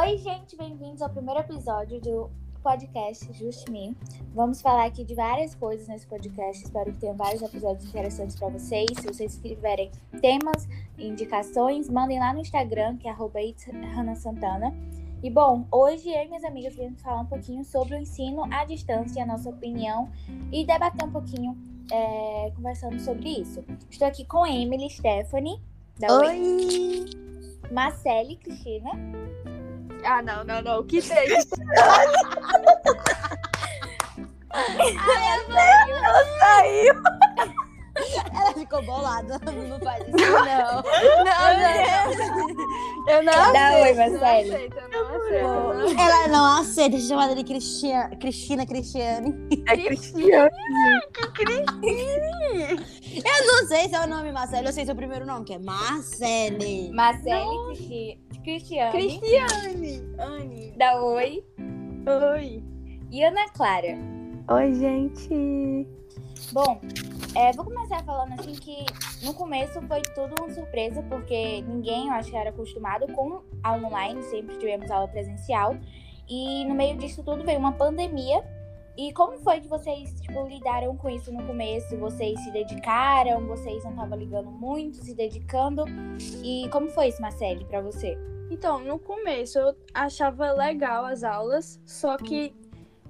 Oi, gente, bem-vindos ao primeiro episódio do podcast Just Me. Vamos falar aqui de várias coisas nesse podcast. Espero que tenham vários episódios interessantes para vocês. Se vocês tiverem temas, indicações, mandem lá no Instagram, que é Santana. E bom, hoje eu e minhas amigas vamos falar um pouquinho sobre o ensino à distância, a nossa opinião e debater um pouquinho é, conversando sobre isso. Estou aqui com Emily, Stephanie. Da Oi! Marcele, Cristina. Ah, não, não, não. O que tem? Ai, ela saiu. Ela ficou bolada. Não faz isso, não. Não, não. Eu não aceito. Não aceito, não aceito. Ela não aceita ser chamada de Cristina, Cristina Cristiane. É Cristiane. Eu não sei se é o nome Marcelo, eu sei seu primeiro nome, que é Marcele. Marcele, Cristi- Cristiane. Cristiane. Anne. Dá oi. Oi. E Ana Clara. Oi, gente. Bom, é, vou começar falando assim que no começo foi tudo uma surpresa, porque ninguém, eu acho que era acostumado com aula online, sempre tivemos aula presencial. E no meio disso tudo veio uma pandemia. E como foi que vocês, tipo, lidaram com isso no começo? Vocês se dedicaram? Vocês não estavam ligando muito, se dedicando? E como foi isso, Marcele, pra você? Então, no começo eu achava legal as aulas, só que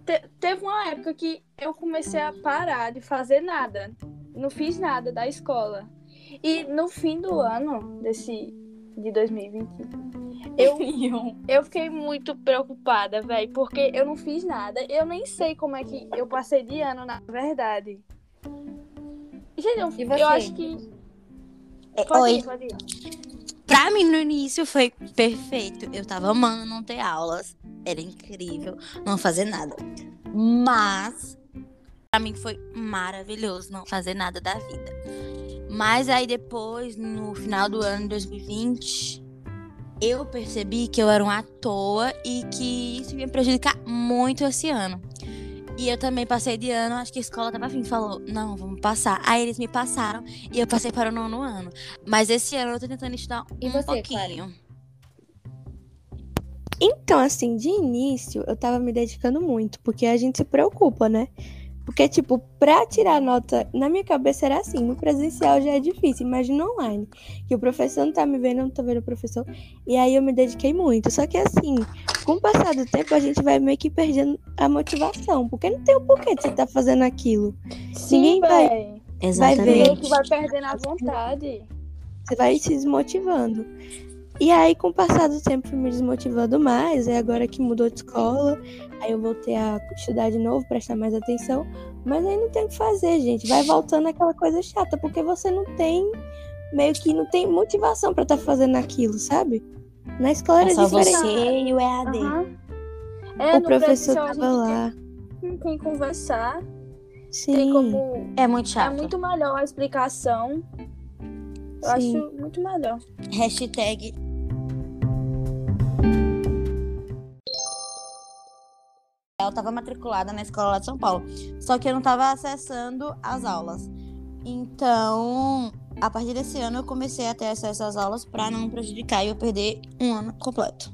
te- teve uma época que eu comecei a parar de fazer nada. Não fiz nada da escola. E no fim do ano desse de 2020, eu eu fiquei muito preocupada, velho, porque eu não fiz nada. Eu nem sei como é que eu passei de ano, na verdade. Gente, eu, E você? eu acho que. É, Pode Oi. ir, pode ir. Pra mim, no início, foi perfeito. Eu tava amando não ter aulas. Era incrível não fazer nada. Mas, pra mim, foi maravilhoso não fazer nada da vida. Mas aí depois, no final do ano de 2020, eu percebi que eu era um à toa e que isso ia prejudicar muito esse ano. E eu também passei de ano, acho que a escola tava afim, falou, não, vamos passar. Aí eles me passaram e eu passei para o nono ano. Mas esse ano eu tô tentando estudar E um você, pouquinho. Então, assim, de início, eu tava me dedicando muito, porque a gente se preocupa, né? Porque, tipo, pra tirar nota, na minha cabeça era assim, no presencial já é difícil, imagina online. Que o professor não tá me vendo, eu não tô vendo o professor. E aí eu me dediquei muito. Só que, assim, com o passar do tempo, a gente vai meio que perdendo a motivação. Porque não tem o porquê de você tá fazendo aquilo. Ninguém vai- véi. Vai ver. Meio que vai perdendo a vontade. Você vai se desmotivando. E aí, com o passar do tempo, fui me desmotivando mais. Aí agora que mudou de escola, aí eu voltei a estudar de novo, prestar mais atenção. Mas aí não tem o que fazer, gente. Vai voltando aquela coisa chata, porque você não tem, meio que não tem motivação pra estar fazendo aquilo, sabe? Na escola É era só diferente. você e o EAD. Aham. É, O professor tava lá. Tem com quem conversar. Sim. Tem como. É muito É chato. muito melhor a explicação. Eu Sim. acho muito melhor. Hashtag. Eu tava matriculada na escola lá de São Paulo. Só que eu não tava acessando as aulas. Então, a partir desse ano, eu comecei a ter acesso às aulas pra não prejudicar e eu perder um ano completo.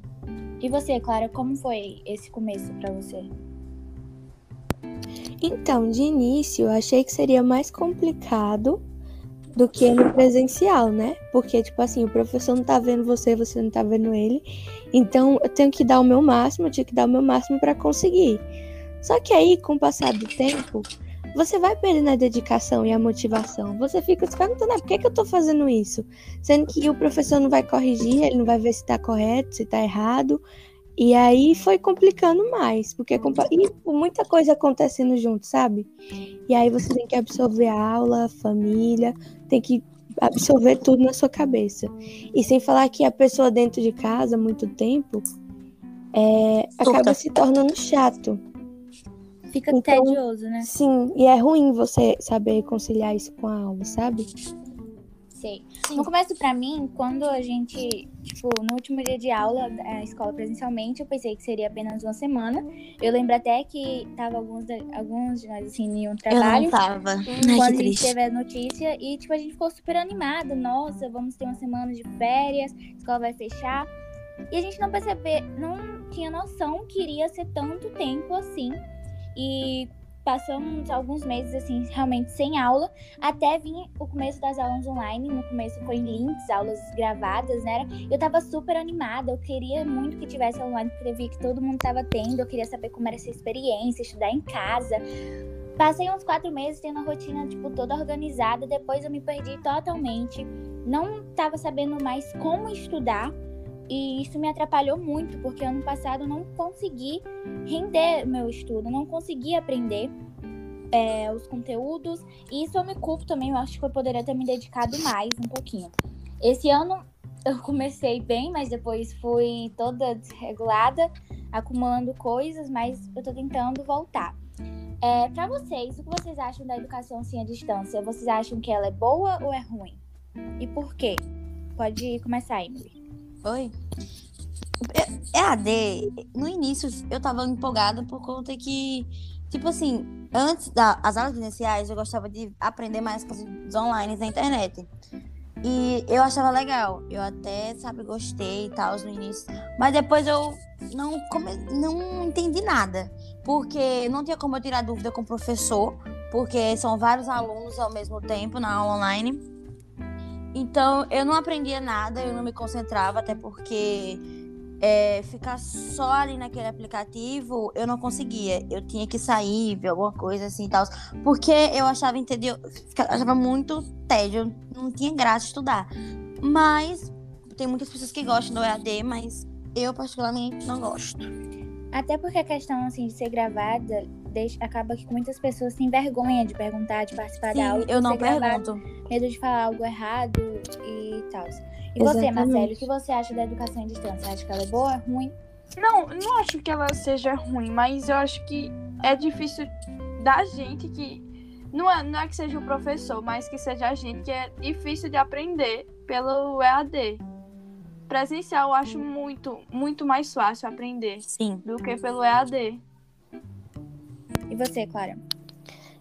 E você, Clara, como foi esse começo pra você? Então, de início, eu achei que seria mais complicado do que no presencial, né? Porque, tipo assim, o professor não tá vendo você, você não tá vendo ele. Então, eu tenho que dar o meu máximo, eu tinha que dar o meu máximo para conseguir. Só que aí, com o passar do tempo, você vai perdendo a dedicação e a motivação. Você fica se perguntando, ah, por que, que eu tô fazendo isso? Sendo que o professor não vai corrigir, ele não vai ver se tá correto, se tá errado. E aí foi complicando mais, porque e muita coisa acontecendo junto, sabe? E aí você tem que absorver a aula, a família, tem que absorver tudo na sua cabeça. E sem falar que a pessoa dentro de casa, muito tempo, é, acaba se tornando chato. Fica Então- tedioso, né? Sim, e é ruim você saber conciliar isso com a aula, sabe? Sei. No começo, pra mim, quando a gente, tipo, no último dia de aula da escola presencialmente, eu pensei que seria apenas uma semana. Eu lembro até que tava alguns, da- alguns de nós, assim, em um Eu trabalho. não tava. Ai, quando a gente triste. teve a notícia e, tipo, a gente ficou super animado. Nossa, vamos ter uma semana de férias, a escola vai fechar. E a gente não percebe, não tinha noção que iria ser tanto tempo assim. E passamos alguns meses assim, realmente sem aula, até vir o começo das aulas online. No começo foi em links, aulas gravadas, né? Eu tava super animada, eu queria muito que tivesse online, porque eu vi que todo mundo tava tendo, eu queria saber como era essa experiência, estudar em casa. Passei uns quatro meses tendo a rotina, tipo, toda organizada, depois eu me perdi totalmente. Não tava sabendo mais como estudar. E isso me atrapalhou muito, porque ano passado eu não consegui render meu estudo, não consegui aprender é, os conteúdos. E isso eu me culpo também, eu acho que eu poderia ter me dedicado mais um pouquinho. Esse ano eu comecei bem, mas depois fui toda desregulada, acumulando coisas, mas eu tô tentando voltar. É, para vocês, o que vocês acham da educação assim à distância? Vocês acham que ela é boa ou é ruim? E por quê? Pode começar, Emily. Oi? EAD, no início eu tava empolgada por conta que, tipo assim, antes das aulas iniciais eu gostava de aprender mais coisas online na internet. E eu achava legal. Eu até, sabe, gostei e tal no início. Mas depois eu não, come... não entendi nada. Porque não tinha como eu tirar dúvida com o professor. Porque são vários alunos ao mesmo tempo na aula online. Então, eu não aprendia nada, eu não me concentrava, até porque é, ficar só ali naquele aplicativo eu não conseguia. Eu tinha que sair, ver alguma coisa assim e tal. Porque eu achava, entendeu? achava muito tédio, não tinha graça estudar. Mas tem muitas pessoas que gostam do EAD, mas eu particularmente não gosto. Até porque a questão assim de ser gravada deixa, acaba que muitas pessoas têm vergonha de perguntar, de participar Sim, da aula. Eu não gravado, pergunto. Medo de falar algo errado e tal. E você, Marcelo, o que você acha da educação à distância? Acha que ela é boa, ruim? Não, não acho que ela seja ruim, mas eu acho que é difícil da gente que. Não é, não é que seja o professor, mas que seja a gente que é difícil de aprender pelo EAD. Presencial eu acho muito, muito mais fácil aprender Sim. do que pelo EAD. E você, Clara?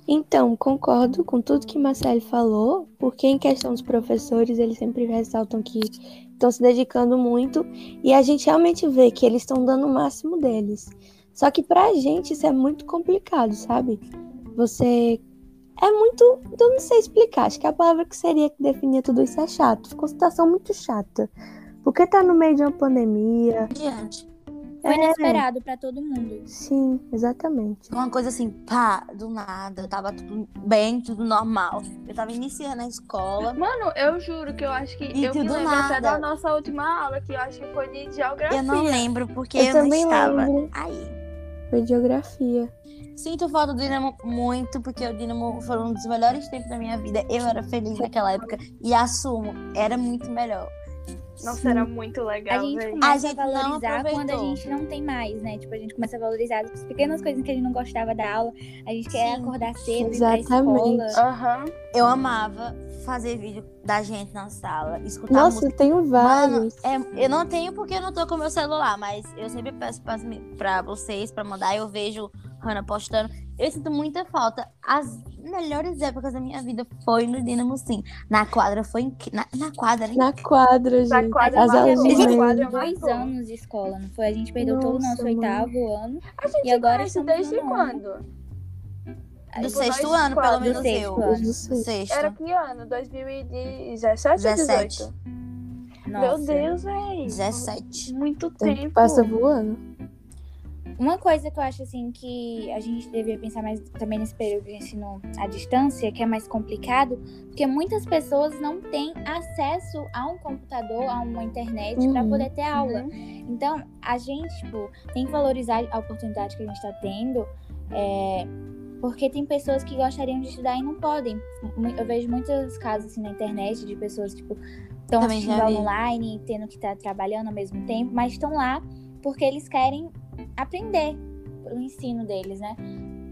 Então, concordo com tudo que Marcelo falou, porque em questão dos professores, eles sempre ressaltam que estão se dedicando muito e a gente realmente vê que eles estão dando o máximo deles. Só que pra gente isso é muito complicado, sabe? Você é muito, eu não sei explicar, acho que a palavra que seria que definia tudo isso é chato. Ficou uma situação muito chata. Porque tá no meio de uma pandemia. Diante. Foi É. inesperado pra todo mundo. Sim, exatamente. Uma coisa assim, pá, do nada. Tava tudo bem, tudo normal. Eu tava iniciando a escola. Mano, eu juro que eu acho que. E eu me tudo lembro até nada. da nossa última aula, que eu acho que foi de geografia. Eu não lembro porque Eu eu, não também estava lembro. aí. Foi geografia. Sinto falta do Dinamo muito, porque o Dinamo foi um dos melhores tempos da minha vida. Eu era feliz naquela época e assumo, era muito melhor. Nossa, era muito A legal, gente velho. começa a, gente não valorizar quando a gente não tem mais, né? Tipo, a gente começa a valorizar as pequenas coisas que a gente não gostava da aula. A gente quer Sim. acordar cedo, ir pra Exatamente. escola. Aham. Eu amava fazer vídeo da gente na sala, escutar Nossa, música. eu tenho Mano, vários. é, eu não tenho porque eu não tô com meu celular, mas eu sempre peço pra, pra vocês pra mandar. Eu vejo Hannah postando. Eu sinto muita falta. As melhores épocas da minha vida foi no Dinamo, sim. Na quadra foi incrível. Na, na quadra, hein? Na quadra, Na gente. quadra As aulas de na Gente, quadra dois anos de escola, não foi? A gente perdeu todo o nosso Nossa, mano. oitavo ano. A gente E agora estamos desde quando? Do Tipo, sexto ano, pelo menos sexto eu. do sexto. Era que ano? 2017 ou 17. 18? Nossa. Meu Deus, velho. 17. Muito tempo tempo. passa voando. Uma coisa que eu acho assim que a gente devia pensar mais também nesse período de ensino à distância, que é mais complicado, porque muitas pessoas não têm acesso a um computador, a uma internet para Uhum. poder ter aula. Uhum. Então, a gente, tipo, tem que valorizar a oportunidade que a gente está tendo, é, porque tem pessoas que gostariam de estudar e não podem. Eu vejo muitos casos assim na internet de pessoas, tipo, estão assistindo online, tendo que estar trabalhando ao mesmo tempo, mas estão lá porque eles querem aprender o ensino deles, né?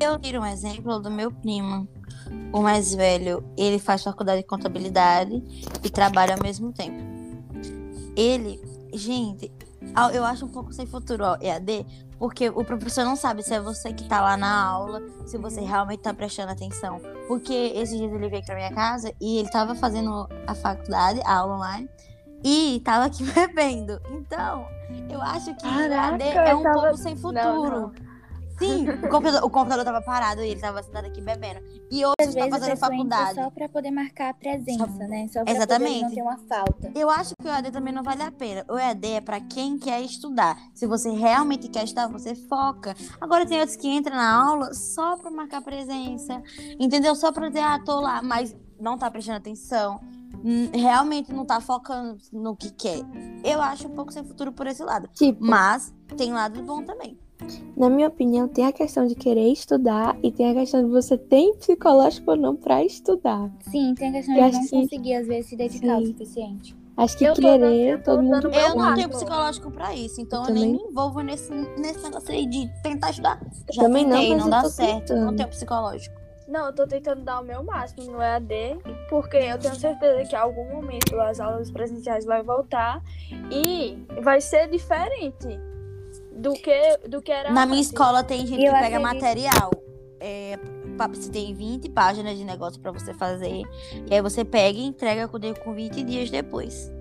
Eu tiro um exemplo do meu primo. O mais velho, ele faz faculdade de contabilidade e trabalha ao mesmo tempo. Ele, gente, eu acho um pouco sem futuro ó, EAD, porque o professor não sabe se é você que tá lá na aula, se você realmente tá prestando atenção. Porque esses dias ele veio pra minha casa e ele tava fazendo a faculdade, a aula online, e tava aqui bebendo. Então, eu acho que o Caraca, AD é um tava- sem futuro. não. Sim, o computador, o computador tava parado e ele tava sentado aqui bebendo. E hoje Às a fazendo faculdade. só pra poder marcar a presença, né? Só pra Exatamente. não ter uma falta. Eu acho que o EAD também não vale a pena. O EAD é pra quem quer estudar. Se você realmente quer estudar, você foca. Agora tem outros que entram na aula só pra marcar presença, entendeu? Só pra dizer, ah, tô lá, mas não tá prestando atenção. Hum, Realmente não tá focando no que quer. Eu acho um pouco sem futuro por esse lado. Tipo, Mas tem lado bom também. na minha opinião, tem a questão de querer estudar e tem a questão de você ter psicológico ou não pra estudar. Sim, tem a questão Eu de não que- conseguir, às vezes, se dedicar o Sim. suficiente. Acho que Eu tô dando- querer, tô todo mundo. Eu Eu não tenho psicológico pra isso, então Eu eu, nem me envolvo nesse, nesse negócio aí de tentar estudar. Já também não, tentei, mas não eu dá tô certo. Não tentando. tenho psicológico. Não, eu tô tentando dar o meu máximo no EAD, porque eu tenho certeza que em algum momento as aulas presenciais vai voltar e vai ser diferente do que, do que era Na minha escola tem gente eu que pega acredito- material. É, você tem 20 páginas de negócio pra você fazer. E aí você pega e entrega com com 20 dias depois.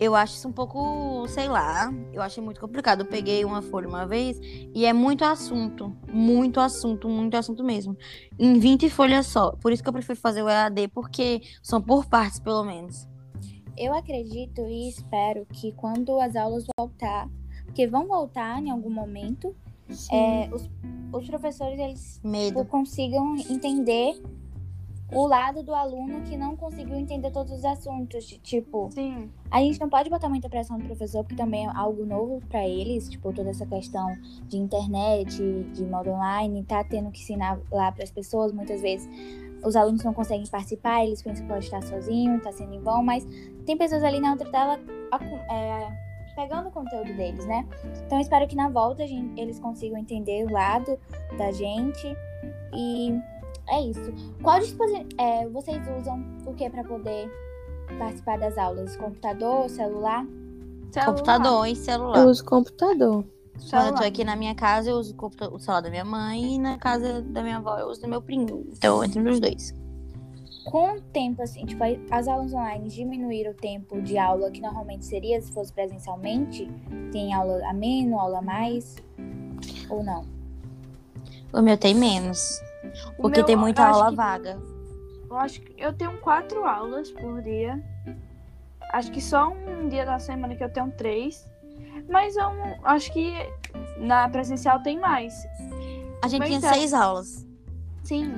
Eu acho isso um pouco, sei lá, eu achei muito complicado. Eu peguei uma folha uma vez e é muito assunto. Muito assunto, muito assunto mesmo. Em 20 folhas só. Por isso que eu prefiro fazer o EAD, porque são por partes, pelo menos. Eu acredito e espero que quando as aulas voltar, porque vão voltar em algum momento, é, os, os professores eles Medo. consigam entender o lado do aluno que não conseguiu entender todos os assuntos. de, Tipo, Sim. a gente não pode botar muita pressão no professor, porque também é algo novo para eles, tipo, toda essa questão de internet, de modo online, tá tendo que ensinar lá para as pessoas, muitas vezes os alunos não conseguem participar, eles pensam que pode estar sozinho, tá sendo em vão, mas tem pessoas ali na outra tela é, pegando o conteúdo deles, né? Então espero que na volta gente- eles consigam entender o lado da gente e é isso. Qual dispositivo vocês usam o que para poder participar das aulas? Computador, celular? Celular. Computador e celular. Eu uso computador. Quando eu Celular. tô aqui na minha casa, eu uso o celular da minha mãe e na casa da minha avó eu uso do meu primo. Então, entre os dois. Com o tempo, assim, tipo, as aulas online diminuíram o tempo de aula que normalmente seria se fosse presencialmente? Tem aula a menos, aula a mais? Ou não? O meu tem menos. O Porque meu, tem muita aula que- vaga. Eu acho que eu tenho quatro aulas por dia. Acho que só um dia da semana que eu tenho três. Mas eu acho que na presencial tem mais. A gente tinha é. seis aulas. Sim.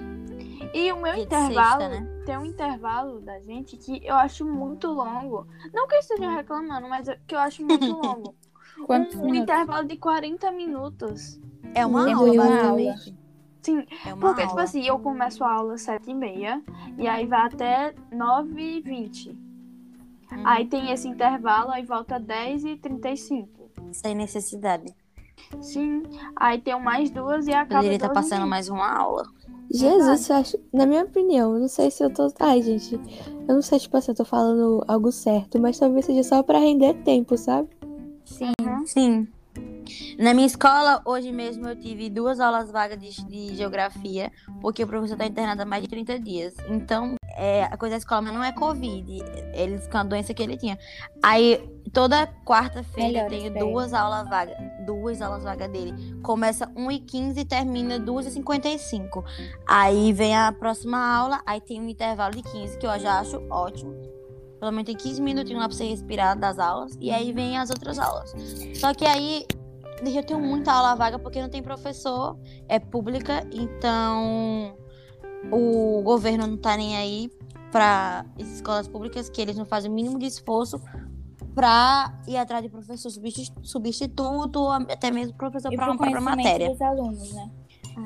E o meu intervalo, sexta, né? tem um intervalo da gente que eu acho muito longo. Não que eu esteja reclamando, mas é que eu acho muito longo. Quantos um, um minutos? intervalo de 40 minutos. É uma aula, basicamente. Sim, É uma porque, aula. tipo assim, eu começo a aula às 7h30 e aí vai até 9h20. Uhum. Aí tem esse intervalo, aí volta 10h35. Sem necessidade. Sim, aí tem mais duas e acaba. Poderia estar 12h20. passando mais uma aula. Jesus, eu acho, na minha opinião, não sei se eu tô. Ai, gente, eu não sei, tipo assim, eu tô falando algo certo, mas talvez seja só pra render tempo, sabe? Sim. Sim. Na minha escola, hoje mesmo, eu tive duas aulas vagas de, de geografia, porque o professor está internado há mais de 30 dias. Então, é, a coisa da escola mas não é Covid. Eles com a doença que ele tinha. Aí, toda quarta-feira eu tenho pra duas aulas vagas. Duas aulas vagas dele. Começa 1h15 e termina 2h55. Aí vem a próxima aula, aí tem um intervalo de 15, que eu já acho ótimo. Pelo menos tem 15 minutinhos lá pra você respirar das aulas. E aí vem as outras aulas. Só que aí eu tenho muita aula vaga porque não tem professor, é pública, então o governo não tá nem aí para escolas públicas que eles não fazem o mínimo de esforço para ir atrás de professor substi- substituto, até mesmo professor para uma matéria. dos alunos, né?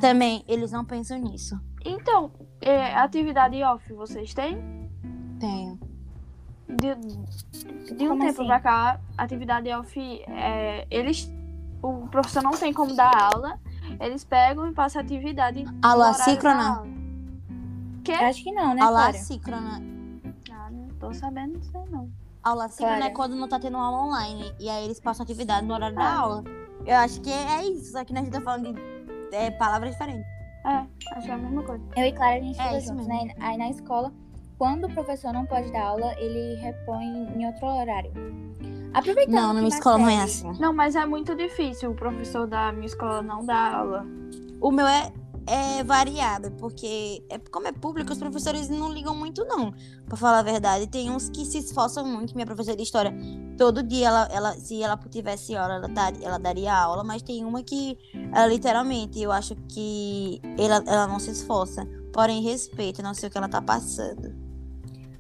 Também eles não pensam nisso. Então, é, atividade off vocês têm? Tenho. De, de um Como tempo assim? pra cá, atividade off, é, eles. O professor não tem como dar aula, eles pegam e passam atividade. no Aula síncrona? Acho que não, né, Aula Clara? síncrona. Ah, não tô sabendo disso aí, não. Aula síncrona Clara. é quando não tá tendo aula online. E aí eles passam atividade no horário da aula. Eu acho que é isso, só que a gente tá falando de é, palavras diferentes. É, acho que é a mesma coisa. Eu e Clara, a gente É juntos, mesmo. né? Aí na escola, quando o professor não pode dar aula, ele repõe em outro horário. Aproveitando Não, na minha escola não é assim. Não, mas é muito difícil. O professor da minha escola não dá aula. O meu é, é variado, porque é, como é público, os professores não ligam muito, não. Pra falar a verdade. Tem uns que se esforçam muito. Minha professora de história, todo dia, ela, ela, se ela tivesse hora, ela, dar, ela daria aula, mas tem uma que, ela, literalmente, eu acho que ela, ela não se esforça. Porém, respeito, eu não sei o que ela tá passando.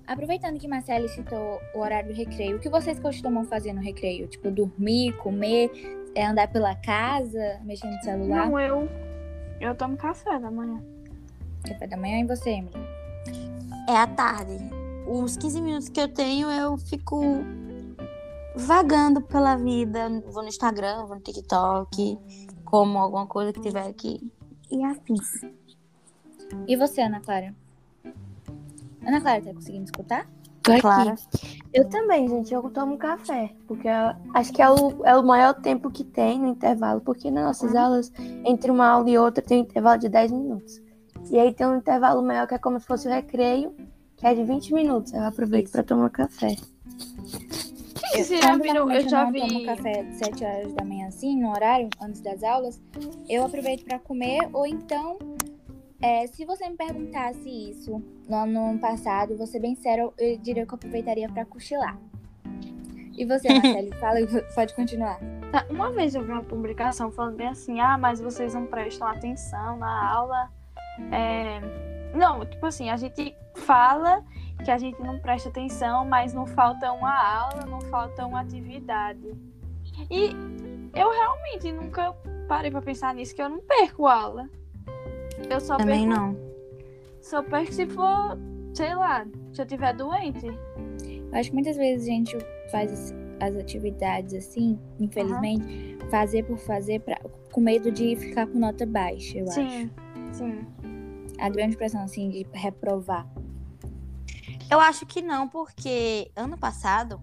Aproveitando que Marcele citou o horário do recreio, o que vocês costumam fazer no recreio? Tipo, dormir, comer, é andar pela casa, mexendo no celular? Não, eu. Eu tomo café da manhã. Café da manhã e você, Emily? É à tarde. Os 15 minutos que eu tenho, eu fico vagando pela vida. Vou no Instagram, vou no TikTok, como alguma coisa que tiver aqui. E afins. E você, Ana Clara? Ana Clara, tá conseguindo escutar? Tô aqui. Clara. Eu também, gente, eu tomo café, porque eu acho que é o, é o maior tempo que tem no intervalo, porque nas nossas aulas, entre uma aula e outra, tem um intervalo de 10 minutos. E aí tem um intervalo maior que é como se fosse o recreio, que é de 20 minutos. Eu aproveito para tomar café. Vocês já Quando viram? Eu já vi. tomo café de 7 horas da manhã, assim, no horário, antes das aulas, eu aproveito pra comer, ou então, é, se você me perguntasse isso no ano passado, ser bem sério, eu diria que eu aproveitaria pra cochilar. E você, Marcelo, fala e pode continuar. Tá, Uma vez eu vi uma publicação falando bem assim, ah, mas vocês não prestam atenção na aula. É... Não, tipo assim, a gente fala que a gente não presta atenção, mas não falta uma aula, não falta uma atividade. E eu realmente nunca parei pra pensar nisso, que eu não perco aula. Eu só Também perco, não. só perco se for, sei lá, se eu tiver doente. Eu acho que muitas vezes a gente faz as- atividades assim, infelizmente, fazer por fazer, pra, com medo de ficar com nota baixa, eu acho. Sim, sim. A grande pressão, assim, de reprovar. Eu acho que não, porque ano passado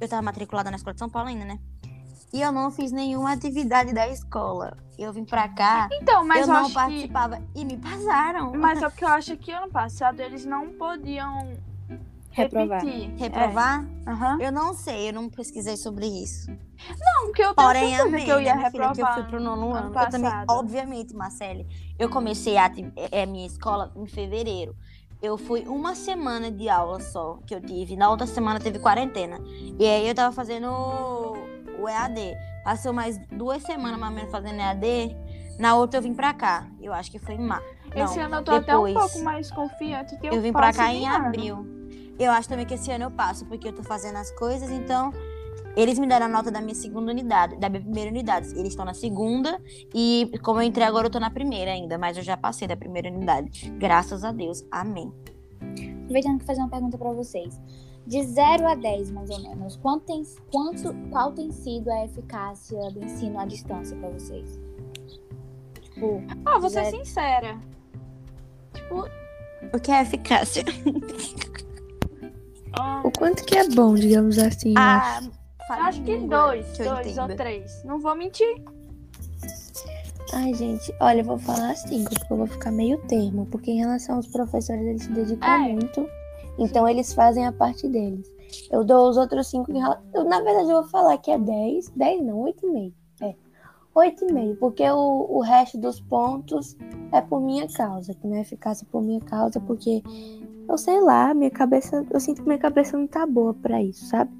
eu tava matriculada na escola de São Paulo ainda, né? E eu não fiz nenhuma atividade da escola. Eu vim pra cá, Então, mas eu eu, não acho que... participava e me passaram. Mas é porque eu acho que ano passado eles não podiam Reprovar. repetir. Reprovar? É. Aham. Eu não sei, eu não pesquisei sobre isso. Não, porque eu tenho Porém, certeza amei, que eu ia né, filha, reprovar. que eu fui pro nono ano ano. Eu também, passado. obviamente, Marcele, eu comecei a ati- é, minha escola em fevereiro. Eu fui uma semana de aula só que eu tive. Na outra semana teve quarentena. E aí eu tava fazendo o EAD. Passou mais duas semanas mais ou menos fazendo EAD. Na outra eu vim pra cá. Eu acho que foi em março. Esse ano eu tô até um depois. pouco mais confiante que eu Eu vim pra cá em ano. abril. Eu acho também que esse ano eu passo, porque eu tô fazendo as coisas, então. Eles me deram a nota da minha segunda unidade, da minha primeira unidade. Eles estão na segunda e, como eu entrei agora, eu tô na primeira ainda, mas eu já passei da primeira unidade. Graças a Deus. Amém. Aproveitando que fazer uma pergunta pra vocês. De 0 a 10, mais ou menos, quanto tem, quanto, qual tem sido a eficácia do ensino à distância pra vocês? Tipo, Ah, vou ser Zero. sincera. Tipo, O que é eficácia? ah, O quanto que é bom, digamos assim, eu acho. Ah, acho que dois, que eu dois ou três. Não vou mentir. Ai, gente, olha, eu vou falar cinco, porque eu vou ficar meio termo, porque em relação aos professores, eles se dedicam É. muito, então eles fazem a parte deles. Eu dou os outros cinco em relação... eu, Na verdade, eu vou falar que é 10, 10 não, 8,5. É, 8,5, porque o, o resto dos pontos é por minha causa, que não é eficácia por minha causa, porque eu sei lá, minha cabeça, eu sinto que minha cabeça não tá boa pra isso, sabe?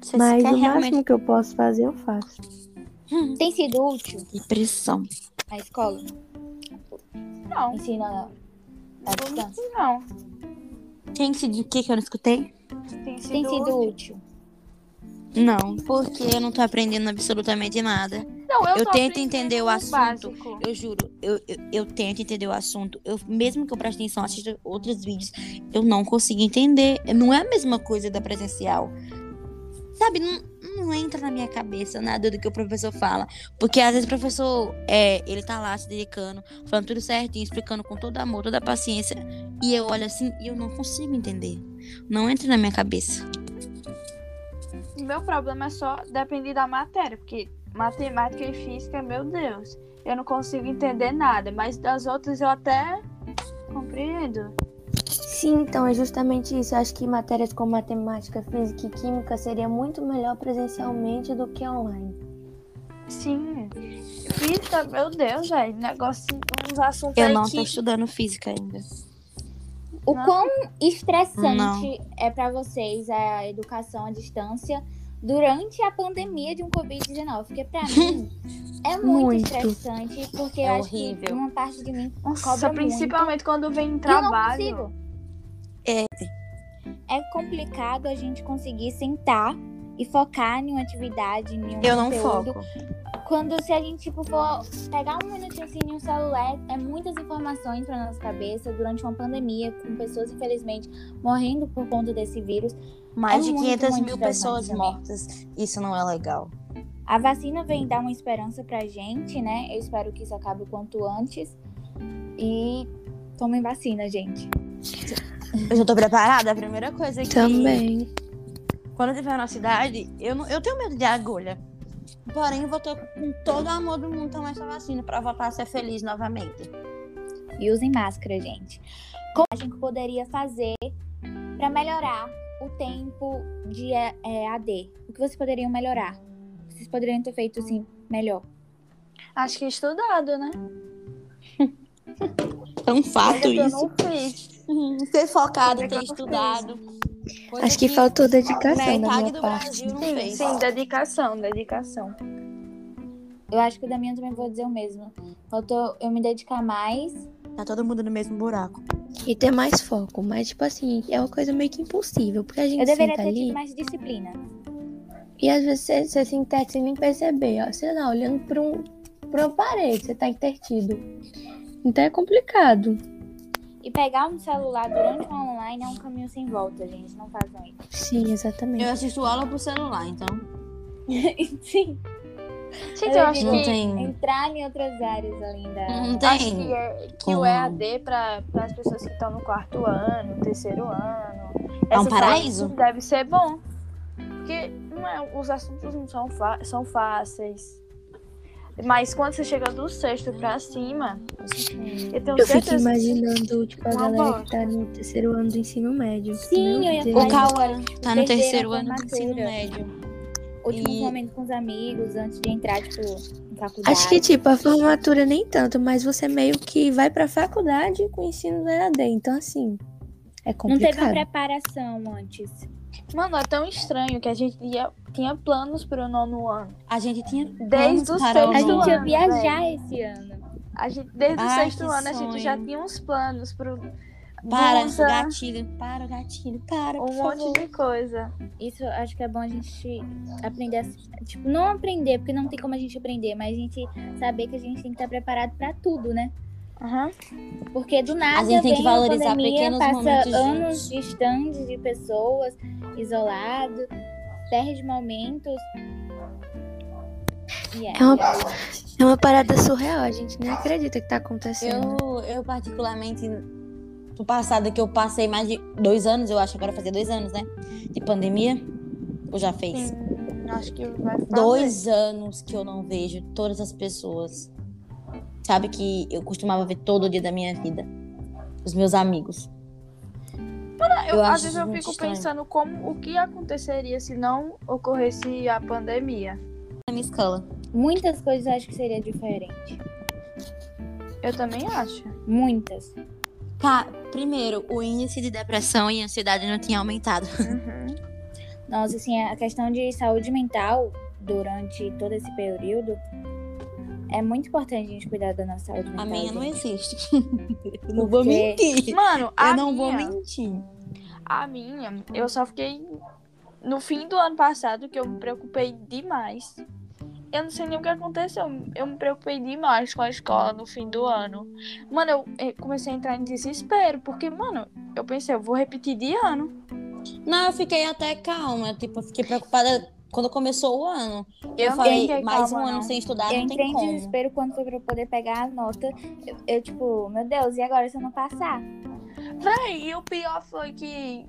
Você Mas o realmente máximo que eu posso fazer, eu faço. tem sido útil depressão. a escola? Não, à vou distância? não. Quem se diz que que eu não escutei? Tem sido, Tem sido útil. útil. Não, porque eu não tô aprendendo absolutamente nada. Não, eu, Eu tento entender o assunto. básico. Eu juro, eu, eu, eu tento entender o assunto. Eu, mesmo que eu preste atenção, assista outros vídeos, eu não consigo entender. Não é a mesma coisa da presencial. Sabe, não, não entra na minha cabeça nada do que o professor fala. Porque às vezes o professor, é, ele tá lá se dedicando, falando tudo certinho, explicando com todo amor, toda paciência. E eu olho assim e eu não consigo entender. Não entra na minha cabeça. O meu problema é só depender da matéria, porque matemática e física, meu Deus, eu não consigo entender nada, mas das outras eu até compreendo. Sim, então é justamente isso. Eu acho que matérias como matemática, física e química seria muito melhor presencialmente do que online. Sim. Física, meu Deus, velho. Negócio, uns assuntos Eu aí não que... tô estudando física ainda. O Não. quão estressante Não. é pra vocês a educação à distância durante a pandemia de um Covid-19? Porque pra mim é muito, Muito. estressante, porque É eu acho que uma parte de mim Nossa, cobra principalmente quando vem em muito. E eu não trabalho. consigo. É. É complicado a gente conseguir sentar e focar em uma atividade, em um Eu não conteúdo. foco. Quando se a gente tipo, for pegar um minutinho assim em um celular, é muitas informações pra nossa cabeça durante uma pandemia, com pessoas, infelizmente, morrendo por conta desse vírus. Mais É de muito, 500 muito mil pessoas mortas. Isso não é legal. A vacina vem dar uma esperança pra gente, né? Eu espero que isso acabe o quanto antes. E tomem vacina, gente. Eu já tô preparada. A primeira coisa que. Também. Quando eu estiver na cidade, eu, não, eu tenho medo de agulha. Porém, eu vou ter com todo o amor do mundo tomar essa vacina pra voltar a ser feliz novamente. E usem máscara, gente. Como a gente poderia fazer pra melhorar o tempo de é, é, AD? O que vocês poderiam melhorar? Vocês poderiam ter feito assim melhor. Acho que estudado, né? É um fato que eu isso. não fiz. Ser focado, Coisa que ter não estudado. Coisa Acho que faltou dedicação da metade minha parte. Não Sim, sim, dedicação, dedicação. Eu acho que o da minha também vou dizer o mesmo. Faltou eu me dedicar mais. Tá todo mundo no mesmo buraco. E ter mais foco. Mas, tipo assim, é uma coisa meio que impossível. Porque a gente Eu deveria ter ali tido mais disciplina. e às vezes você, você se interte sem nem perceber. Ó, sei lá, olhando pra, um, pra uma parede, você tá intertido. Então é complicado. E pegar um celular durante um online é um caminho sem volta, gente. Não façam isso. Sim, exatamente. Eu assisto aula pro celular, então. Sim. Gente, eu acho Não que. tem. Entrar em outras áreas além da. Não Acho que, tem. é, que o. EAD para as pessoas que estão no quarto ano, terceiro ano. É um paraíso? Deve ser bom. Porque não é, os assuntos não são, são fáceis. Mas quando você chega do sexto pra cima, eu tenho Eu fico certeza. imaginando, tipo, a Uma galera bosta. que tá no terceiro ano do ensino médio. Sim, eu ia O Cauã tá no terceiro ano do ensino médio. Últimos E- momentos com os amigos, antes de entrar, tipo, em faculdade. Acho que, tipo, a formatura nem tanto, mas você meio que vai pra faculdade com o ensino do EAD. Então, assim, é Não complicado. teve uma preparação antes. Mano, é tão estranho que a gente ia, tinha planos pro nono ano. A gente tinha. Desde o para sexto A gente ia ano, viajar esse ano. A gente, desde o Ai, sexto que ano a gente já sonho. tinha uns planos pro. Para, blusa, gatilho. Para, gatilho. Para, um monte favor. de coisa. Isso acho que é bom a gente aprender. a- Tipo, não aprender, porque não tem como a gente aprender, mas a gente saber que a gente tem que estar preparado pra tudo, né? Aham. Porque do nada A gente tem que valorizar pandemia, pequenos passa momentos anos distantes de pessoas, isolado, perde momentos. E é. É uma, é uma parada surreal, a gente nem acredita que tá acontecendo. Eu, eu particularmente, no passado que eu passei mais de dois anos, eu acho que agora fazer dois anos, né? De pandemia. Ou já fez? Sim, acho que vai fazer. Dois anos que eu não vejo todas as pessoas. Sabe que eu costumava ver todo dia da minha vida. Os meus amigos. Eu, Eu às acho vezes eu fico estranho. pensando como o que aconteceria se não ocorresse a pandemia. Na minha escola. Muitas coisas eu acho que seria diferente. Eu também acho. Muitas. Tá, primeiro, o índice de depressão e ansiedade não tinha aumentado. Uhum. Nossa, assim, a questão de saúde mental durante todo esse período é muito importante a gente cuidar da nossa saúde mental. A minha não gente. existe. Eu não vou mentir. Mano, a Eu não vou minha, mentir. a minha, eu só fiquei no fim do ano passado que eu me preocupei demais. Eu não sei nem o que aconteceu. Eu me preocupei demais com a escola no fim do ano. Mano, eu comecei a entrar em desespero, porque, mano, eu pensei, eu vou repetir de ano. Não, eu fiquei até calma. Tipo, eu fiquei preocupada quando começou o ano. Eu, não falei, mais um ano não. sem estudar, Eu não tem em como. desespero quando foi pra eu poder pegar a nota. Eu, eu, tipo, meu Deus, e agora se eu não passar? Véi, e o pior foi que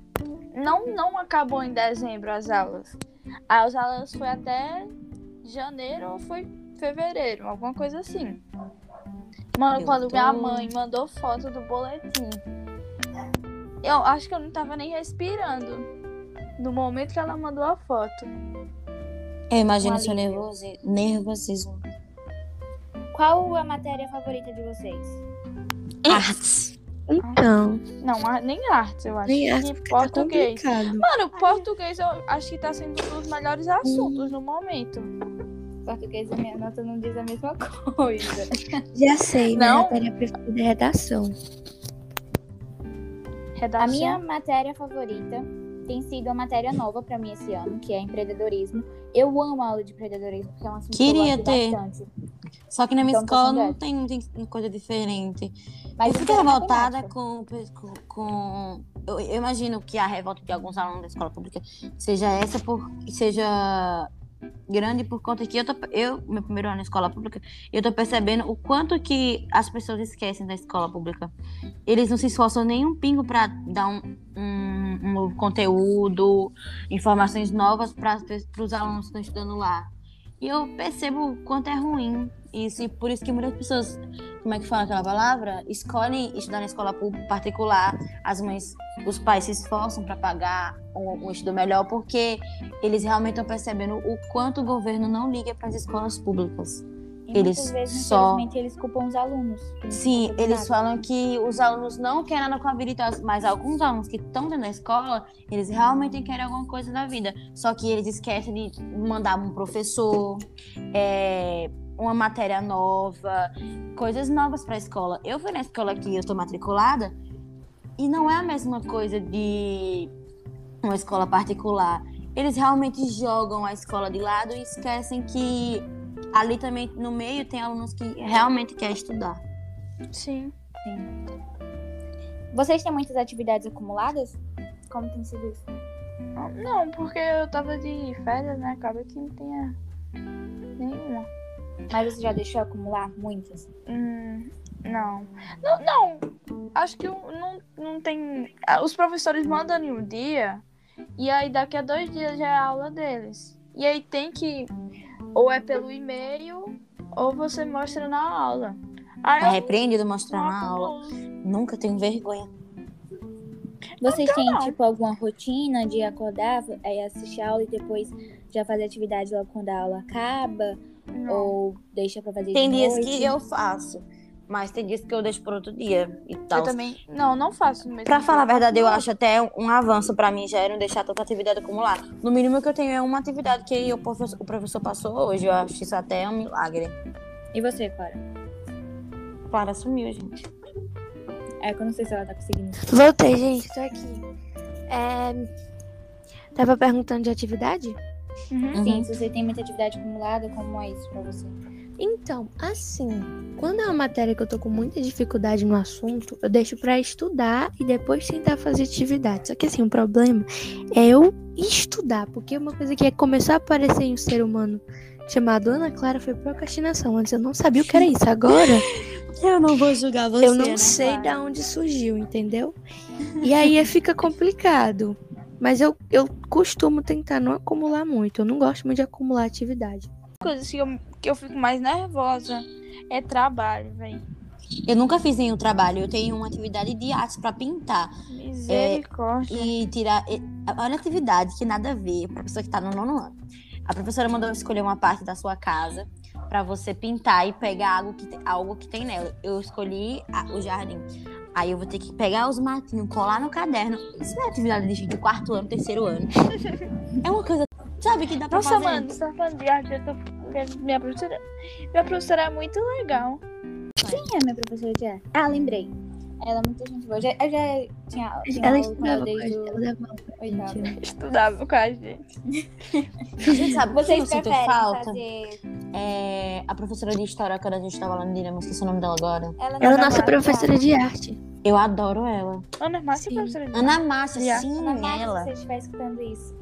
não, não acabou em dezembro as aulas. As aulas foi até janeiro ou foi fevereiro, alguma coisa assim. Mano, Eu quando tô- minha mãe mandou foto do boletim. Eu acho que eu não tava nem respirando. No momento que ela mandou a foto. Eu imagino seu nervosi- nervosismo. Qual a matéria favorita de vocês? Artes. Então, Não, a- nem arte, eu acho. nem tá português. complicado. Mano, português eu acho que tá sendo um dos melhores assuntos no momento. Português e minha nota não diz a mesma coisa. Já sei, minha Não. matéria preferida é redação. Redação. A minha matéria favorita tem sido uma matéria nova pra mim esse ano, que é empreendedorismo. Eu amo a aula de empreendedorismo, porque é um assunto Queria que ter. bastante. Só que na minha Então, escola não tem, coisa diferente. Mas eu fico é revoltada com, com, com- eu, eu imagino que a revolta de alguns alunos da escola pública seja essa, por, seja grande por conta que eu, tô, eu, meu primeiro ano na escola pública, eu tô percebendo o quanto que as pessoas esquecem da escola pública. Eles não se esforçam nem um pingo para dar um, um, um novo conteúdo, informações novas para os alunos que estão estudando lá. E eu percebo o quanto é ruim isso, e por isso que muitas pessoas como é que fala aquela palavra? Escolhem estudar na escola pública particular. As mães, os pais se esforçam para pagar um, um estudo melhor porque eles realmente estão percebendo o quanto o governo não liga para as escolas públicas. E eles vezes, só- eles culpam os alunos. Sim, eles nada. falam que os alunos não querem nada com a vida, e tal, mas alguns alunos que estão dentro da escola, eles realmente querem alguma coisa da vida. Só que eles esquecem de mandar um professor, é, uma matéria nova, coisas novas para a escola. Eu fui na escola que eu estou matriculada e não é a mesma coisa de uma escola particular. Eles realmente jogam a escola de lado e esquecem que ali também no meio tem alunos que realmente querem estudar. Sim. Vocês têm muitas atividades acumuladas? Como tem sido isso? Não, porque eu tava de férias, né? Acaba que não tinha nenhuma. Mas você já deixou acumular muitas? Hum, não. não. Não, acho que não, não tem. ah, Os professores mandam em um dia, e aí daqui a dois dias já é a aula deles. E aí tem que. Ou é pelo e-mail, ou você mostra na aula. Aí Tá repreendido mostrar na aula. Nunca tenho vergonha. Vocês têm, não. tipo, alguma rotina de acordar, aí assistir a aula e depois já fazer atividade logo quando a aula acaba? Não. Ou deixa pra fazer Tem de dias noite? que eu faço, mas tem dias que eu deixo por outro dia e tal. Eu também. Não, não faço no mesmo Pra falar a dia. verdade, eu acho até um avanço pra mim já é não deixar tanta atividade acumular. No mínimo que eu tenho é uma atividade que o professor, o professor passou hoje. Eu acho isso até um milagre. E você, Clara? Clara sumiu, gente. É que eu não sei se ela tá conseguindo. Voltei, gente, tô aqui. É... Tava perguntando de atividade? Uhum. Sim, se você tem muita atividade acumulada, como é isso pra você? Então, assim, quando é uma matéria que eu tô com muita dificuldade no assunto, eu deixo pra estudar e depois tentar fazer atividade. Só que assim, o problema é eu estudar, porque uma coisa que começou a aparecer em um ser humano chamado Ana Clara foi procrastinação. Antes eu não sabia o que era isso. Agora Eu não vou julgar você. eu não né, sei Clara? da onde surgiu, entendeu? E aí fica complicado. Mas eu, eu costumo tentar não acumular muito. Eu não gosto muito de acumular atividade. Coisa que eu, que eu fico mais nervosa é trabalho, velho. Eu nunca fiz nenhum trabalho. Eu tenho uma atividade de arte pra pintar. Misericórdia. e tirar. e- Olha a atividade que nada a ver pra pessoa que tá no nono ano. A professora mandou escolher uma parte da sua casa pra você pintar e pegar algo que, tem, algo que tem nela. Eu escolhi a- o jardim. Aí eu vou ter que pegar os matinhos, colar no caderno. Isso não é atividade de gente quarto ano, terceiro ano. é uma coisa, sabe, que dá pra Nossa, fazer. mano, você tá falando de arte, eu tô... minha, minha professora. Minha professora é muito legal. Quem é minha professora de arte? Ah, lembrei. Ela é muito gente boa. Eu já, eu já tinha, tinha Ela aula com ela estudava com a gente, o ela gente. Estudava com a gente. Gente, sabe, o que eu Vocês sinto preferem falta? fazer... É, a professora de história, quando a gente tava lá no Dinamo, esqueci o nome dela agora. Ela, Ela é nossa professora de arte. Eu adoro ela. Ana Márcia é Sim. professora de Ana Márcia, Yeah. sim, Ana Márcia, ela. se você estiver escutando isso.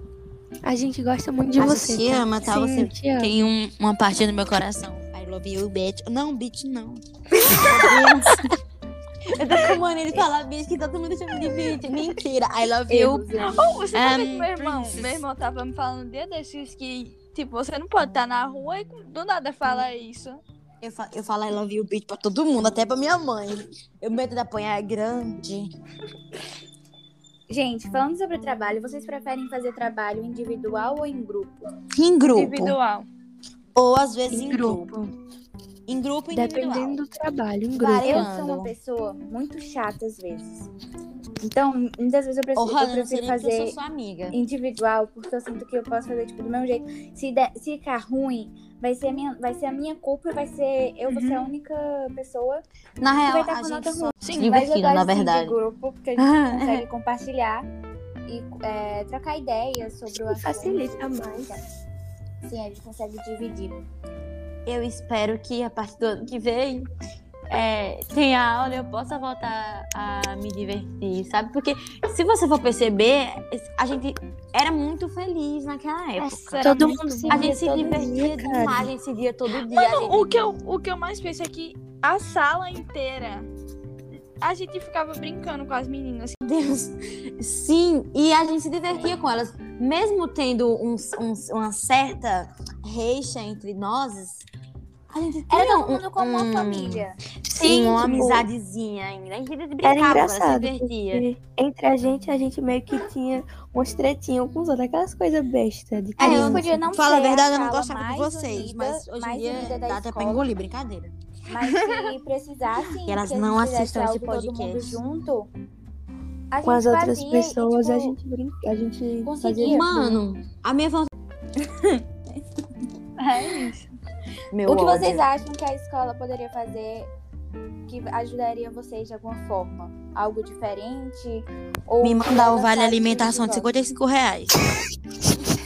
A gente gosta muito de A você. te tá? ama, tá? Sim, Você eu te amo. Tem um- uma parte do meu coração. I love you, bitch. Não, bitch, não. Eu tô com mania de falar bitch, que todo mundo chama de bitch. Mentira. I love you. Oh, você sabe Um, que meu irmão, princess. meu irmão tava me falando um dia desses que, tipo, você não pode estar na rua e do nada fala isso. Eu, fa- eu falo I love you, bitch, pra todo mundo, até pra minha mãe. Eu medo de apanhar é grande. Gente, falando sobre o trabalho, vocês preferem fazer trabalho individual ou em grupo? Em grupo. Individual. Ou às vezes em, Em grupo. grupo. Em grupo e individual. Dependendo do trabalho, em grupo. Eu sou uma pessoa muito chata às vezes. Então, muitas vezes eu prefiro, Ô, eu prefiro eu fazer sua amiga. individual, porque eu sinto que eu posso fazer tipo, do mesmo jeito. Se, der- se ficar ruim, vai ser, a minha, vai ser a minha culpa e vai ser. Eu vou ser a única pessoa Na que vai real, estar a com gente nota ruim. eu divertindo, gosto na sim, verdade. de grupo, porque a gente consegue compartilhar e é, trocar ideias sobre o assunto. Facilita mais. Sim, a gente consegue dividir. Eu espero que a partir do ano que vem é, tenha aula e eu possa voltar a me divertir, sabe? Porque se você for perceber, a gente era muito feliz naquela época. Todo mundo se A gente se divertia dia, cara. demais, a gente se via todo dia. Mano, gente- o que, eu, o que eu mais penso é que a sala inteira a gente ficava brincando com as meninas. Deus. Sim, e a gente se divertia com elas. Mesmo tendo um- um- uma certa reixa entre nós, a gente Era todo um- mundo como um- uma família. Sim, uma tipo, amizadezinha ainda. A gente brincava, Era ela se engraçado, divertia. entre a gente, a gente meio que tinha umas tretinhas uns com os outros, aqulas coisas bestas de A gente criança. podia não Fala a verdade, eu não gostava de vocês, unida- mas hoje em dia dá até pra engolir, brincadeira. Mas se precisassem Que elas que a não assistam esse algo todo mundo podcast. junto, a Com as outras fazia e, pessoas, tipo, a gente brinca, a gente conseguia. Mano, a minha vontade. É isso. Meu O que ódio. vocês acham que a escola poderia fazer que ajudaria vocês de alguma forma? Algo diferente? Ou Me mandar o vale alimentação de episódio? 55 reais.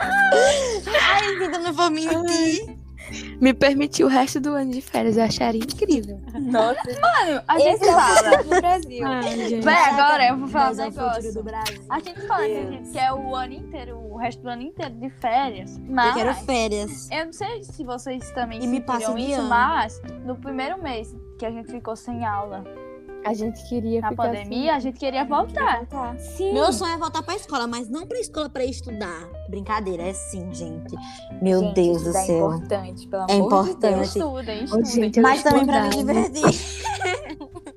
Ai, eu não vou mentir. Me permitiu o resto do ano de férias, eu acharia incrível. Nossa, Mano, a gente esse é fala. do Brasil. Ai, Véi, agora eu vou falar um Mas é o futuro negócio. do Brasil. A gente fala que, a gente quer o ano inteiro, o resto do ano inteiro de férias. Mas Eu quero férias. eu não sei se vocês também E me sentiram passa isso, mas no primeiro mês que a gente ficou sem aula A gente queria na ficar pandemia, a gente queria voltar. Tá. Sim. Meu sonho é voltar pra escola, mas não pra escola pra estudar. Brincadeira, é sim, gente. Meu Gente, Deus do é céu. importante, pelo É amor importante. de Deus. Estudem, estudem. gente, eu Mas também pra me estudava. divertir.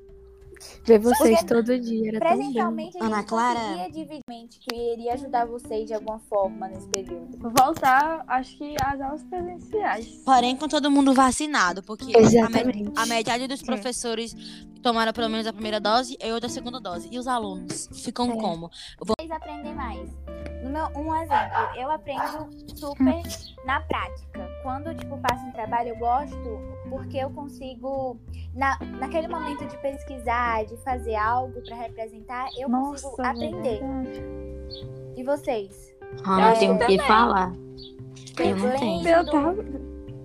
Ver vocês Porque todo dia, era tão bom. Presencialmente, Ana Clara? que iria ajudar vocês de alguma forma nesse período. Voltar, acho que às aulas presenciais. Porém, com todo mundo vacinado, porque a, Exatamente. me- a metade dos professores tomaram pelo menos a primeira dose e outra a segunda dose. E os alunos ficam É. como? Vocês aprendem mais. Meu, um exemplo, eu aprendo super na prática. Quando, tipo, passo em trabalho, eu gosto porque eu consigo, na, naquele momento de pesquisar, de fazer algo pra representar, eu consigo aprender. E vocês? Ah, Eu eu tenho acho que falar. Eu não tenho. Pelo tra...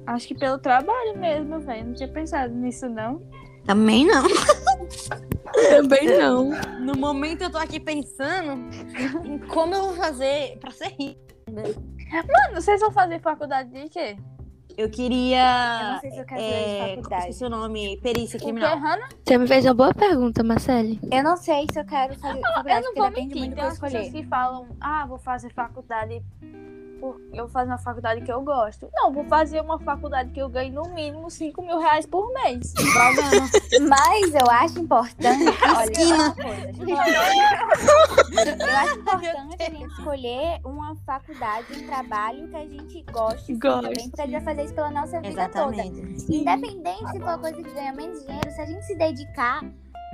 Acho que pelo trabalho mesmo, velho. Não tinha pensado nisso, não. Também não. Também não. No momento eu tô aqui pensando em como eu vou fazer pra ser rica. Mano, vocês vão fazer faculdade de quê? Eu Eu queria. não sei se eu quero fazer É, faculdade. esqueci o nome, perícia criminal. Você me fez uma boa pergunta, Marcele. Eu não sei se eu quero fazer Eu faculdade, não porque vou mentir. Tem que eu as pessoas que falam, ah, vou fazer faculdade. Por- Eu vou fazer uma faculdade que eu gosto. Não, vou fazer uma faculdade que eu ganho no mínimo 5 mil reais por mês. Programa. Mas eu acho importante. olha, Esquina. eu acho importante a gente escolher uma faculdade, um trabalho que a gente goste sim, Goste. também, porque a gente vai fazer isso pela nossa vida toda. Exatamente. Independente se for uma coisa que ganha menos dinheiro, se a gente se dedicar,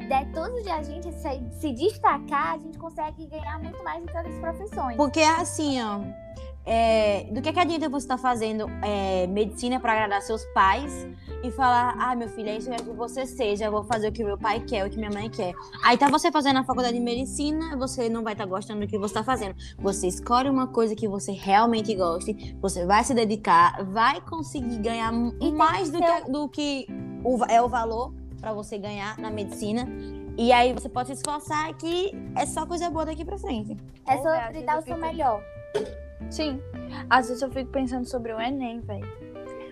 der todos os dias a gente se, se destacar, a gente consegue ganhar muito mais do que outras profissões. Porque assim, ó. É, do que, que adianta você estar fazendo é, medicina pra agradar seus pais e falar, ah, meu filho, é isso que eu quero que você seja, eu vou fazer o que meu pai quer, o que minha mãe quer. Aí tá você fazendo a faculdade de medicina, você não vai estar gostando do que você tá fazendo. Você escolhe uma coisa que você realmente goste, você vai se dedicar, vai conseguir ganhar tem mais do ser que, do que o é o valor pra você ganhar na medicina. E aí você pode se esforçar que é só coisa boa daqui pra frente. É sobre dar eu o seu melhor. Sim. Às vezes eu fico pensando sobre o Enem, velho.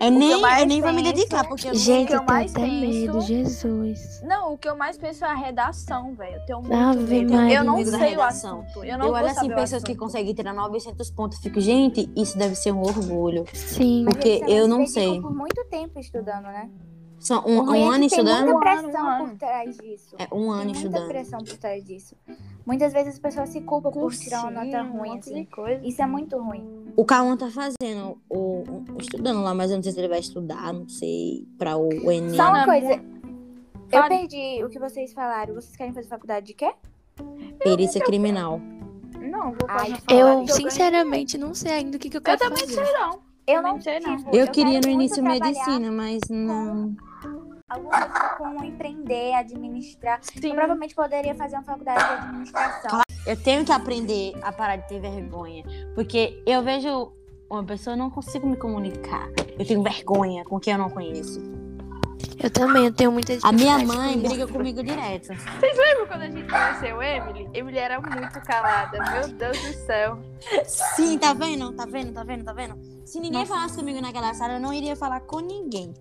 É que nem, eu mais eu nem vou me penso- dedicar, porque eu não Gente, eu eu tenho mais até medo, penso- Jesus. Não, o que eu mais penso é a redação, velho. Eu tenho muito Ave medo. Maria. Eu não Medo sei o redação. assunto. Eu não eu olho assim, pessoas que conseguem tirar 900 pontos, eu fico, gente, isso deve ser um orgulho. Sim. Porque também eu não sei. por muito tempo estudando, né? Só um, um ano tem estudando? muita Um ano, pressão um ano. por trás disso. É um ano tem muita estudando. pressão por trás disso. Muitas vezes as pessoas se culpam por tirar uma nota um ruim, de assim. coisa. Isso é muito ruim. O Cauã tá fazendo, o, o- estudando lá, mas eu não sei se ele vai estudar, não sei, pra o, o Enem. Só uma coisa. Eu perdi o que vocês falaram. Vocês querem fazer faculdade de quê? Perícia criminal. Não, vou fazer Eu, sinceramente, não sei ainda o que, que eu Eu quero também fazer. sei não. Eu não sei, não. tipo, Eu queria no início medicina, mas não. Alguma coisa como empreender, administrar. Sim. Eu provavelmente poderia fazer uma faculdade de administração. Eu tenho que aprender a parar de ter vergonha. Porque eu vejo uma pessoa e não consigo me comunicar. Eu tenho vergonha com quem eu não conheço. Eu também, eu tenho muita A minha dificuldade mãe com briga comigo direto. Lembra quando a gente conheceu Emily? Emily era muito calada. Meu Deus do céu. Sim, tá vendo? Tá vendo? Tá vendo? Tá vendo? Se ninguém falasse comigo naquela sala, eu não iria falar com ninguém.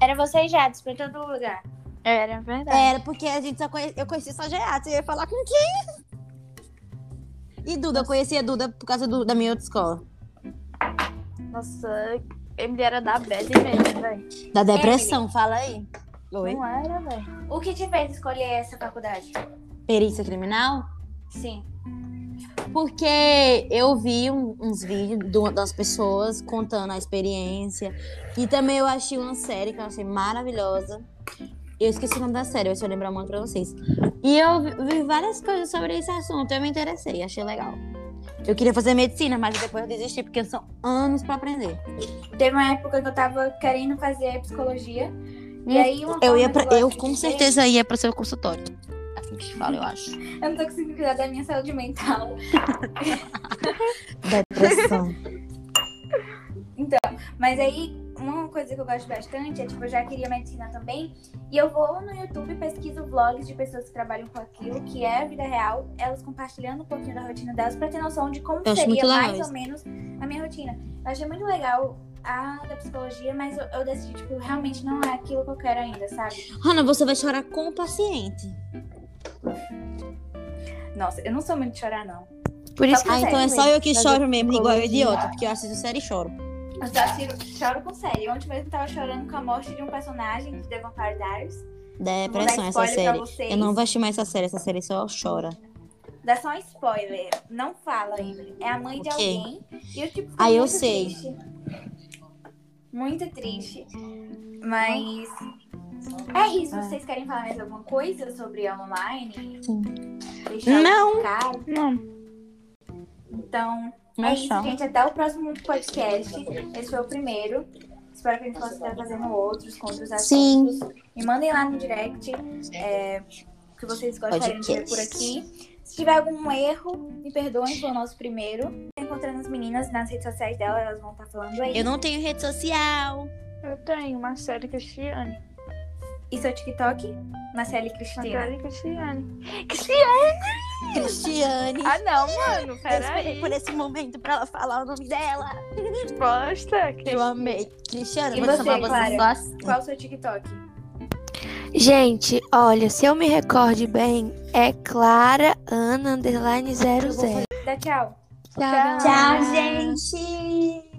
Era você e Jades pra todo lugar. Era verdade. Era porque a gente só conhe... eu conhecia só Geato. Você ia falar com quem? E Duda, eu conhecia Duda por causa do- da minha outra escola. Nossa, Emily era da bad mesmo, velho. Da depressão, fala aí. Oi? Não era, velho. O que te fez escolher essa faculdade? Perícia criminal? Sim. Porque eu vi um- uns vídeos do- das pessoas contando a experiência. E também eu achei uma série que eu achei maravilhosa. Eu esqueci o nome da série, eu vou lembrar muito pra vocês. E eu vi, várias coisas sobre esse assunto. Eu me interessei, achei legal. Eu queria fazer medicina, mas depois eu desisti, porque são anos pra aprender. Teve uma época que eu tava querendo fazer psicologia. E aí uma Eu ia pra, eu com certeza ia pro seu consultório. Assim que se fala, eu acho. Eu não tô conseguindo cuidar da minha saúde mental. Depressão. Mas aí, uma coisa que eu gosto bastante é, tipo, eu já queria medicina também. E eu vou no YouTube, pesquiso vlogs de pessoas que trabalham com aquilo, que é a vida real, elas compartilhando um pouquinho da rotina delas pra ter noção de como Eu seria mais ou menos a minha rotina. Eu achei muito legal a da psicologia, mas eu, eu decidi, tipo, realmente não é aquilo que eu quero ainda, sabe? Rana, você vai chorar com o paciente. Nossa, eu não sou muito de chorar, não. Por isso Tá que Ah, então é só eu que choro mesmo, igual eu idiota, porque eu assisto série e choro. Eu só choro, com série. Ontem mesmo eu tava chorando com a morte de um personagem de The Vampire Diaries. Depressão, essa série. Eu não vou assistir mais essa série, essa série só chora. Dá só um spoiler. Não fala, Emily. É a mãe de Ok. alguém. E eu, tipo, fiquei Ah, eu muito sei. Triste. Muito triste. Mas. É isso. Ah. Vocês querem falar mais alguma coisa sobre a online? Sim. Deixar Não. Não. Então, Não é isso, gente. Até o próximo podcast. Esse foi o primeiro. Espero que a gente possa estar fazendo outros com outros Sim. assuntos. Me mandem lá no direct é, o que vocês gostariam de ver por aqui. Se tiver algum erro, me perdoem, foi o nosso primeiro. Tô encontrando as meninas nas redes sociais dela, elas vão estar falando aí. Eu não tenho rede social. Eu tenho Marcele Cristiane. E seu TikTok? Marcele Cristina. Marcele Cristiane. Cristiane! Cristiane. Ah, não, mano. eu esperei Peraí. por esse momento pra ela falar o nome dela. Posta. Eu amei. Cristiane, E eu vou você, chamar você Clara? só assim. Qual o seu TikTok? Gente, olha, se eu me recorde bem, é Clara Ana underline 00. Dá tchau. Tchau, Tchau, galera. gente.